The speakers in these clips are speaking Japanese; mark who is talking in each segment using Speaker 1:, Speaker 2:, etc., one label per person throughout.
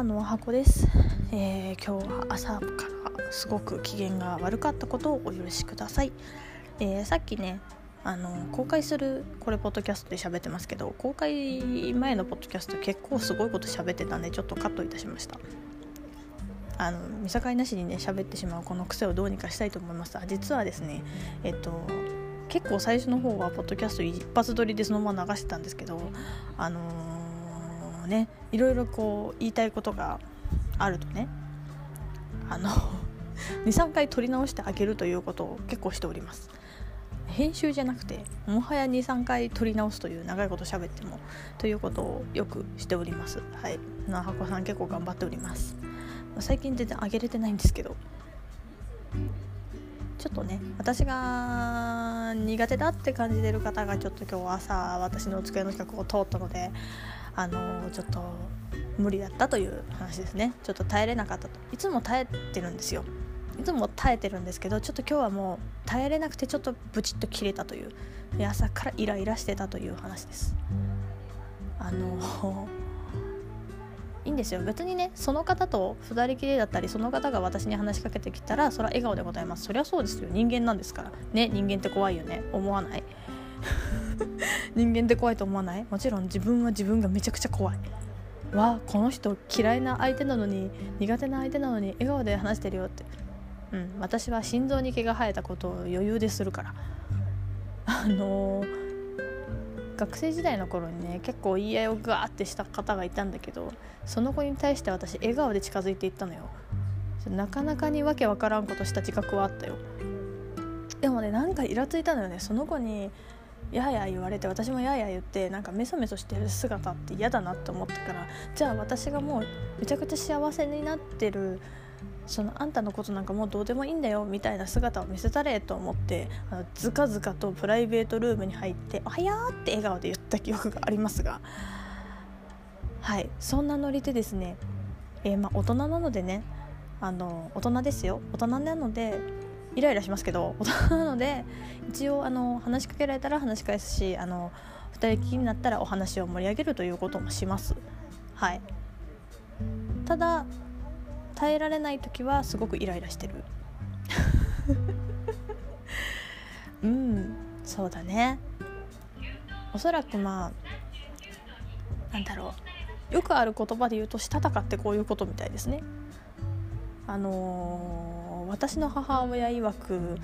Speaker 1: はのはこです、えー、今日は朝からすごく機嫌が悪かったことをお許しください、えー、さっきねあの公開するこれポッドキャストで喋ってますけど公開前のポッドキャスト結構すごいこと喋ってたんでちょっとカットいたしました。あの見境なしにね喋ってしまうこの癖をどうにかしたいと思います。実はですねえっと結構最初の方はポッドキャスト一発撮りでそのまま流してたんですけどあのー、ねいろいろこう言いたいことがあるとねあの 23回撮り直してあげるということを結構しております。編集じゃなくてもはや23回撮り直すという長いこと喋ってもということをよくしております。はい。なはこさん結構頑張っております。最近全然上げれてないんですけど。ちょっとね私が苦手だって感じてる方がちょっと今日朝私の机の近くを通ったのであのちょっと無理だったという話ですね。ちょっと耐えれなかったと。いつも耐えてるんですよ。いつも耐えてるんですけどちょっと今日はもう耐えれなくてちょっとブチッと切れたという。朝からイライラしてたという話です。あの いいんですよ。別にねその方と2人きりだったりその方が私に話しかけてきたらそれは笑顔でございます。そりゃそうですよ。人間なんですから。ね人間って怖いよね。思わない。人間って怖いと思わない？もちろん自分は自分がめちゃくちゃ怖い。わこの人嫌いな相手なのに苦手な相手なのに笑顔で話してるよって。うん私は心臓に毛が生えたことを余裕でするから。あのー学生時代の頃にね結構言い合いをガーってした方がいたんだけどその子に対して私笑顔で近づいていったのよ。なかなかにわけわからんことした自覚はあったよ。でもねなんかイラついたのよね。その子にやや言われて私もやや言ってなんかメソメソしてる姿って嫌だなって思ったからじゃあ私がもうめちゃくちゃ幸せになってるそのあんたのことなんかもうどうでもいいんだよみたいな姿を見せたれと思ってあのずかずかとプライベートルームに入って「おはよう」って笑顔で言った記憶がありますがはいそんなノリでですね、えー、まあ大人なのでねあの大人ですよ。大人なのでイライラしますけど大人 なので一応あの話しかけられたら話し返すしあの2人きりになったらお話を盛り上げるということもします。はい。ただ耐えられない時はすごくイライラしてる。うんそうだね。おそらくまあなんだろう。よくある言葉で言うとしたたかってこういうことみたいですね。あのー、私の母親曰く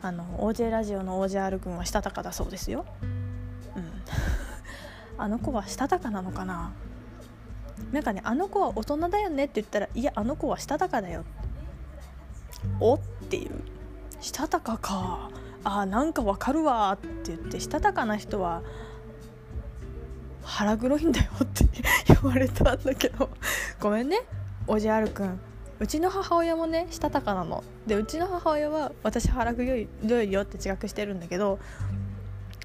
Speaker 1: あの OJ ラジオの OJR 君はしたたかだそうですよ。うん。あの子はしたたかなのかな？なんかねあの子は大人だよねって言ったらいやあの子はしたたかだよ。おっていう。したたかか。あなんかわかるわ。って言ってしたたかな人は腹黒いんだよって 言われたんだけど。ごめんねおじあるくんうちの母親もねしたたかなの。でうちの母親は私腹黒いよって自覚してるんだけど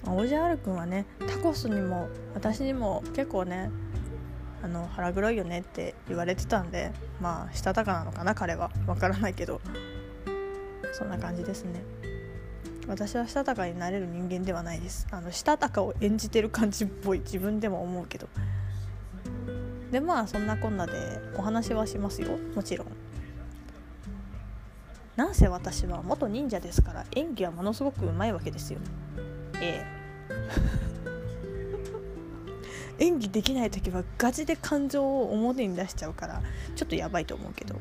Speaker 1: おじあるくんはねタコスにも私にも結構ねあの腹黒いよねって言われてたんでまあしたたかなのかな彼は。わからないけど。そんな感じですね。私はしたたかになれる人間ではないです。あのしたたかを演じてる感じっぽい。自分でも思うけど。でまあそんなこんなでお話はしますよ。もちろん。なんせ私は元忍者ですから演技はものすごくうまいわけですよ。ええ。演技できない時はガチで感情を表に出しちゃうからちょっとやばいと思うけど。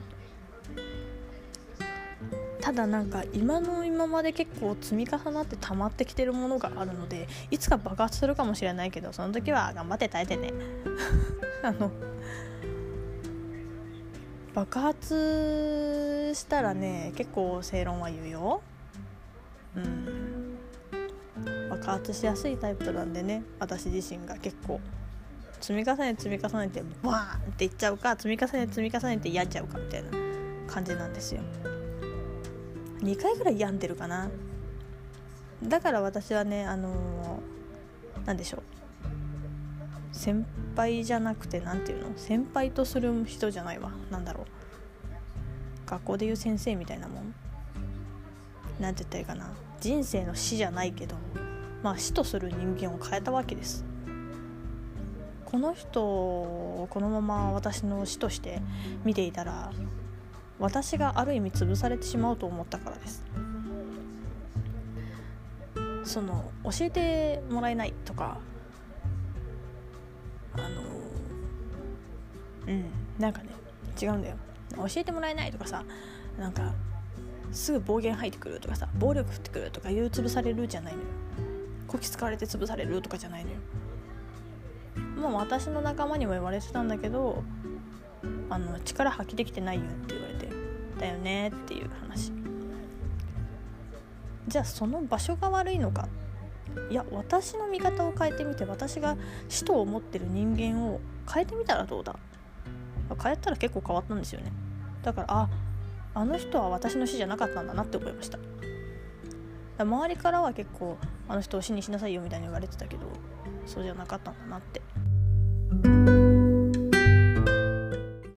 Speaker 1: ただなんか今の今まで結構積み重なって溜まってきてるものがあるのでいつか爆発するかもしれないけどその時は頑張って耐えてね。あの爆発したらね結構正論は言うよ。うん。爆発しやすいタイプなんでね私自身が結構積み重ね積み重ねてバーンっていっちゃうか積み重ね積み重ねてやっちゃうかみたいな感じなんですよ。2回ぐらい病んでるかな。だから私はねあの何でしょう。先輩じゃなくて何て言うの？先輩とする人じゃないわ。何だろう。学校でいう先生みたいなもん。何て言ったらいいかな。人生の死じゃないけどまあ死とする人間を変えたわけです。この人をこのまま私の師として見ていたら私がある意味潰されてしまうと思ったからです。その教えてもらえないとかあのうんなんかね違うんだよ。教えてもらえないとかさなんかすぐ暴言吐いてくるとかさ暴力振ってくるとか言う潰されるじゃないのよ。こき使われて潰されるとかじゃないのよ。もう私の仲間にも言われてたんだけどあの力発揮できてないよって言われて。だよねっていう話。じゃあその場所が悪いのか。いや私の見方を変えてみて私が死と思ってる人間を変えてみたらどうだ？変えたら結構変わったんですよね。だからああの人は私の死じゃなかったんだなって思いました。周りからは結構あの人を死にしなさいよみたいに言われてたけどそうじゃなかったんだなって。